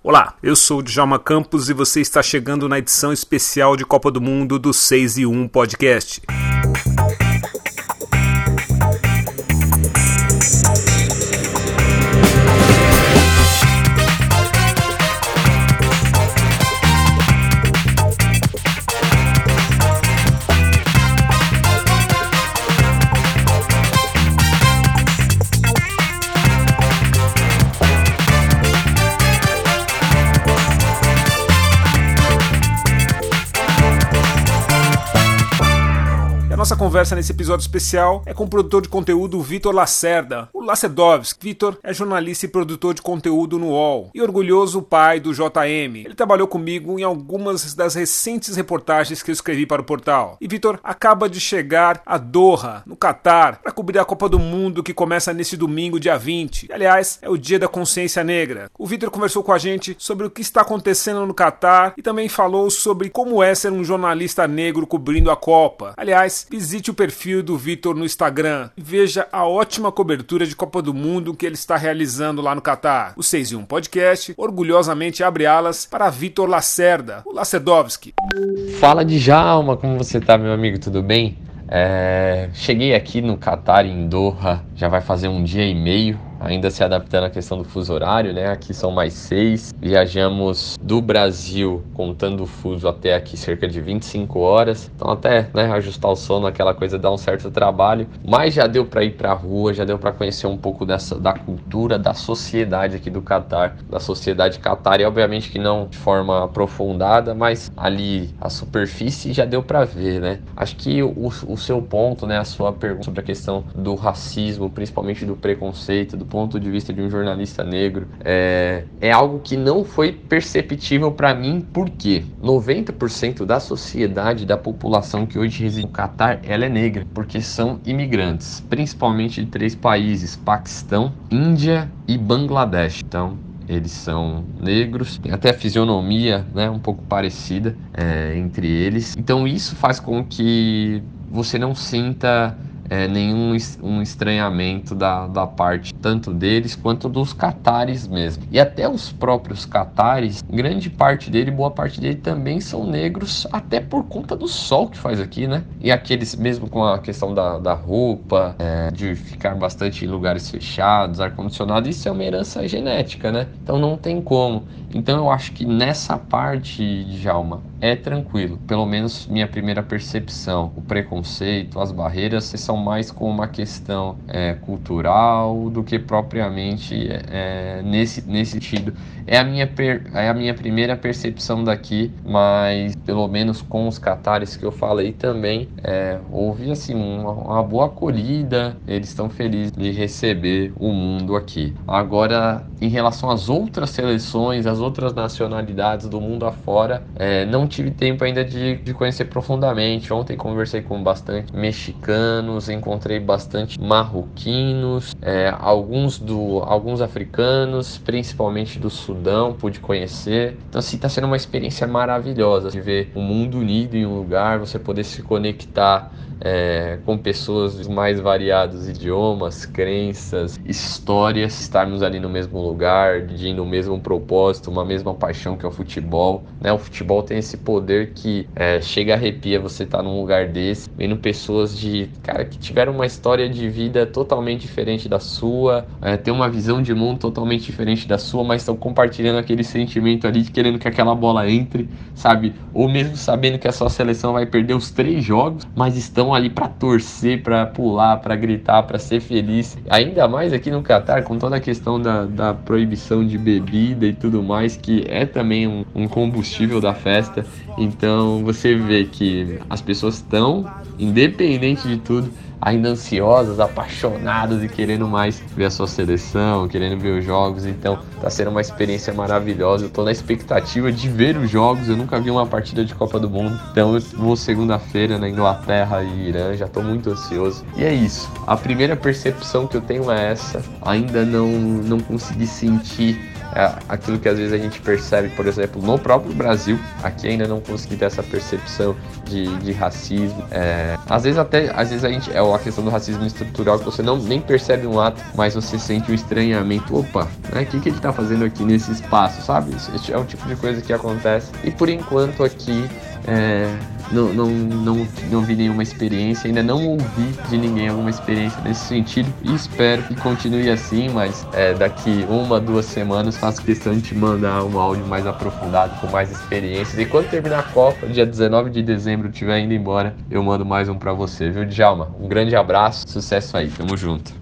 Olá, eu sou o Djalma Campos e você está chegando na edição especial de Copa do Mundo do 6 e 1 Podcast. Nossa conversa nesse episódio especial é com o produtor de conteúdo Vitor Lacerda, o Lacedovski. Vitor é jornalista e produtor de conteúdo no UOL e orgulhoso pai do JM. Ele trabalhou comigo em algumas das recentes reportagens que eu escrevi para o portal. E Vitor acaba de chegar a Doha, no Catar, para cobrir a Copa do Mundo que começa neste domingo, dia 20. aliás, é o Dia da Consciência Negra. O Vitor conversou com a gente sobre o que está acontecendo no Catar e também falou sobre como é ser um jornalista negro cobrindo a Copa. Aliás, Visite o perfil do Vitor no Instagram e veja a ótima cobertura de Copa do Mundo que ele está realizando lá no Catar. O 6 e 1 Podcast orgulhosamente abre alas para Vitor Lacerda, o Lacedovski. Fala de Jalma, como você tá, meu amigo? Tudo bem? É... Cheguei aqui no Catar, em Doha, já vai fazer um dia e meio ainda se adaptando à questão do fuso horário, né? Aqui são mais seis. Viajamos do Brasil, contando o fuso, até aqui cerca de 25 horas. Então até né, ajustar o sono, aquela coisa dá um certo trabalho. Mas já deu para ir para a rua, já deu para conhecer um pouco dessa, da cultura, da sociedade aqui do Catar, da sociedade Catar. E obviamente que não de forma aprofundada, mas ali a superfície já deu para ver, né? Acho que o, o seu ponto, né, a sua pergunta sobre a questão do racismo, principalmente do preconceito, do ponto de vista de um jornalista negro, é, é algo que não foi perceptível para mim, porque 90% da sociedade, da população que hoje reside no Catar, ela é negra, porque são imigrantes, principalmente de três países: Paquistão, Índia e Bangladesh. Então, eles são negros, tem até fisionomia né, um pouco parecida é, entre eles. Então isso faz com que você não sinta é, nenhum um estranhamento da, da parte tanto deles quanto dos catares mesmo. E até os próprios catares, grande parte dele, boa parte dele também são negros, até por conta do sol que faz aqui, né? E aqueles, mesmo com a questão da, da roupa, é, de ficar bastante em lugares fechados, ar-condicionado, isso é uma herança genética, né? Então não tem como. Então eu acho que nessa parte, Djalma, é tranquilo. Pelo menos minha primeira percepção. O preconceito, as barreiras são mais com uma questão é, cultural do que propriamente é, nesse, nesse sentido. É a, minha per, é a minha primeira percepção daqui, mas pelo menos com os catares que eu falei também, é, houve assim uma, uma boa acolhida. Eles estão felizes de receber o mundo aqui. Agora, em relação às outras seleções, as outras nacionalidades do mundo afora, é, não tive tempo ainda de, de conhecer profundamente. Ontem conversei com bastante mexicanos, encontrei bastante marroquinos, é, alguns do alguns africanos, principalmente do Sudão, pude conhecer. Então assim, está sendo uma experiência maravilhosa de ver o mundo unido em um lugar, você poder se conectar é, com pessoas dos mais variados idiomas, crenças, histórias, estarmos ali no mesmo lugar, de no mesmo propósito, uma mesma paixão que é o futebol. Né? O futebol tem esse poder que é, chega arrepia você estar tá num lugar desse, vendo pessoas de cara que tiveram uma história de vida totalmente diferente da sua, é, tem uma visão de mundo totalmente diferente da sua, mas estão compartilhando aquele sentimento ali de querendo que aquela bola entre, sabe? Ou mesmo sabendo que a sua seleção vai perder os três jogos, mas estão estão ali para torcer, para pular, para gritar, para ser feliz. Ainda mais aqui no Catar, com toda a questão da, da proibição de bebida e tudo mais, que é também um, um combustível da festa. Então você vê que as pessoas estão, independente de tudo, ainda ansiosas, apaixonadas e querendo mais ver a sua seleção, querendo ver os jogos. Então, tá sendo uma experiência maravilhosa. Eu tô na expectativa de ver os jogos. Eu nunca vi uma partida de Copa do Mundo. Então, eu vou segunda-feira na Inglaterra e Irã. Já tô muito ansioso. E é isso. A primeira percepção que eu tenho é essa. Ainda não não consegui sentir é aquilo que às vezes a gente percebe, por exemplo, no próprio Brasil, aqui ainda não consegui ter essa percepção de, de racismo. É, às vezes até, às vezes a gente, é a questão do racismo estrutural que você não nem percebe um ato, mas você sente um estranhamento. Opa, né? O que, que ele tá fazendo aqui nesse espaço, sabe? Isso é um tipo de coisa que acontece. E por enquanto aqui é, não, não, não, não vi nenhuma experiência, ainda não ouvi de ninguém alguma experiência nesse sentido e espero que continue assim, mas é, daqui uma, duas semanas faço questão de te mandar um áudio mais aprofundado, com mais experiências. E quando terminar a Copa, dia 19 de dezembro, estiver indo embora, eu mando mais um para você, viu, Djalma? Um grande abraço, sucesso aí, tamo junto.